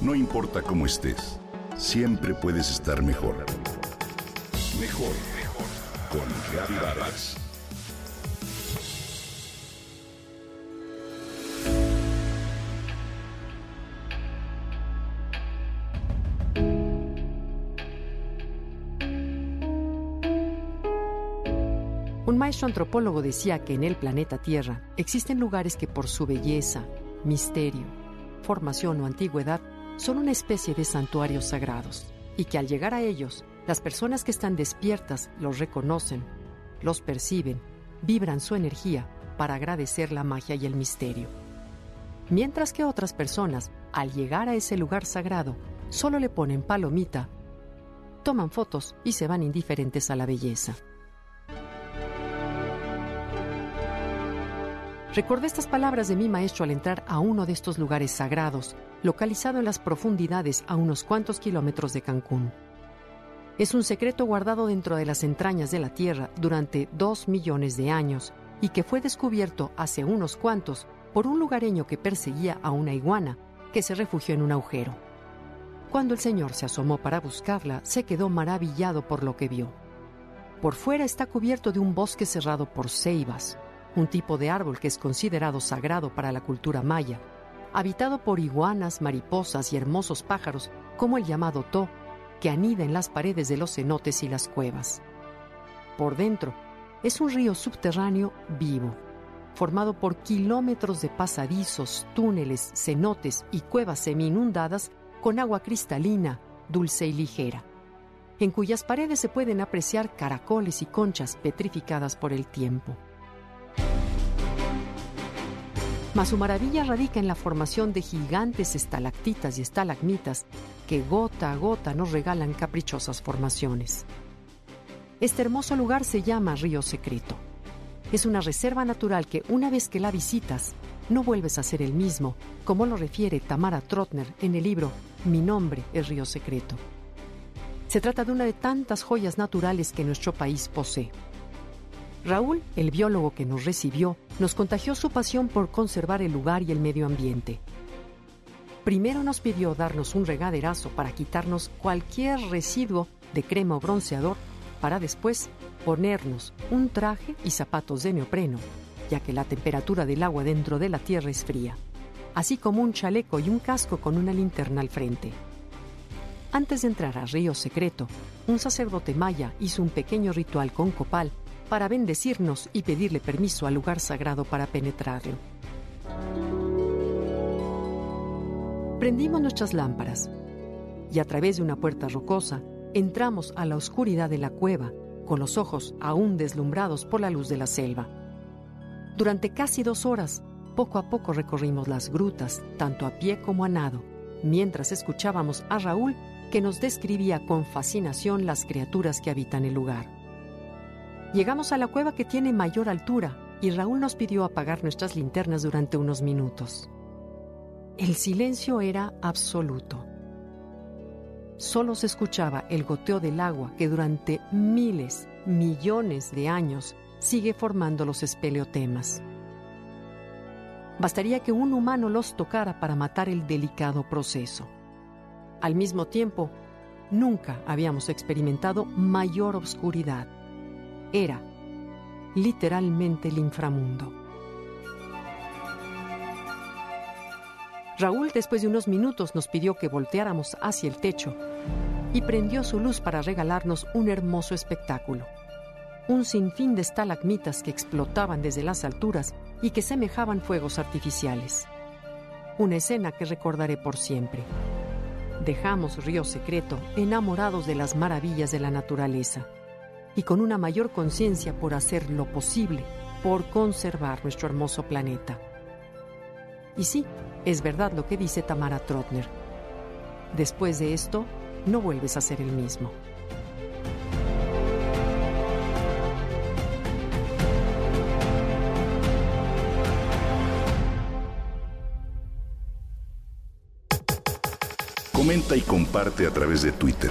No importa cómo estés, siempre puedes estar mejor. Mejor, mejor. Con Reavivadas. Un maestro antropólogo decía que en el planeta Tierra existen lugares que por su belleza, misterio, formación o antigüedad son una especie de santuarios sagrados y que al llegar a ellos, las personas que están despiertas los reconocen, los perciben, vibran su energía para agradecer la magia y el misterio. Mientras que otras personas, al llegar a ese lugar sagrado, solo le ponen palomita, toman fotos y se van indiferentes a la belleza. Recordé estas palabras de mi maestro al entrar a uno de estos lugares sagrados, localizado en las profundidades a unos cuantos kilómetros de Cancún. Es un secreto guardado dentro de las entrañas de la Tierra durante dos millones de años y que fue descubierto hace unos cuantos por un lugareño que perseguía a una iguana que se refugió en un agujero. Cuando el señor se asomó para buscarla, se quedó maravillado por lo que vio. Por fuera está cubierto de un bosque cerrado por ceibas, un tipo de árbol que es considerado sagrado para la cultura maya, habitado por iguanas, mariposas y hermosos pájaros como el llamado to, que anida en las paredes de los cenotes y las cuevas. Por dentro, es un río subterráneo vivo, formado por kilómetros de pasadizos, túneles, cenotes y cuevas semi-inundadas con agua cristalina, dulce y ligera, en cuyas paredes se pueden apreciar caracoles y conchas petrificadas por el tiempo. Mas su maravilla radica en la formación de gigantes estalactitas y estalagmitas que gota a gota nos regalan caprichosas formaciones. Este hermoso lugar se llama Río Secreto. Es una reserva natural que una vez que la visitas, no vuelves a ser el mismo, como lo refiere Tamara Trotner en el libro Mi nombre es Río Secreto. Se trata de una de tantas joyas naturales que nuestro país posee. Raúl, el biólogo que nos recibió, nos contagió su pasión por conservar el lugar y el medio ambiente. Primero nos pidió darnos un regaderazo para quitarnos cualquier residuo de crema o bronceador, para después ponernos un traje y zapatos de neopreno, ya que la temperatura del agua dentro de la tierra es fría, así como un chaleco y un casco con una linterna al frente. Antes de entrar a Río Secreto, un sacerdote maya hizo un pequeño ritual con copal para bendecirnos y pedirle permiso al lugar sagrado para penetrarlo. Prendimos nuestras lámparas y a través de una puerta rocosa entramos a la oscuridad de la cueva con los ojos aún deslumbrados por la luz de la selva. Durante casi dos horas, poco a poco recorrimos las grutas, tanto a pie como a nado, mientras escuchábamos a Raúl que nos describía con fascinación las criaturas que habitan el lugar. Llegamos a la cueva que tiene mayor altura y Raúl nos pidió apagar nuestras linternas durante unos minutos. El silencio era absoluto. Solo se escuchaba el goteo del agua que durante miles, millones de años sigue formando los espeleotemas. Bastaría que un humano los tocara para matar el delicado proceso. Al mismo tiempo, nunca habíamos experimentado mayor obscuridad era literalmente el inframundo. Raúl después de unos minutos nos pidió que volteáramos hacia el techo y prendió su luz para regalarnos un hermoso espectáculo. Un sinfín de estalagmitas que explotaban desde las alturas y que semejaban fuegos artificiales. Una escena que recordaré por siempre. Dejamos Río Secreto enamorados de las maravillas de la naturaleza y con una mayor conciencia por hacer lo posible por conservar nuestro hermoso planeta. Y sí, es verdad lo que dice Tamara Trotner. Después de esto, no vuelves a ser el mismo. Comenta y comparte a través de Twitter.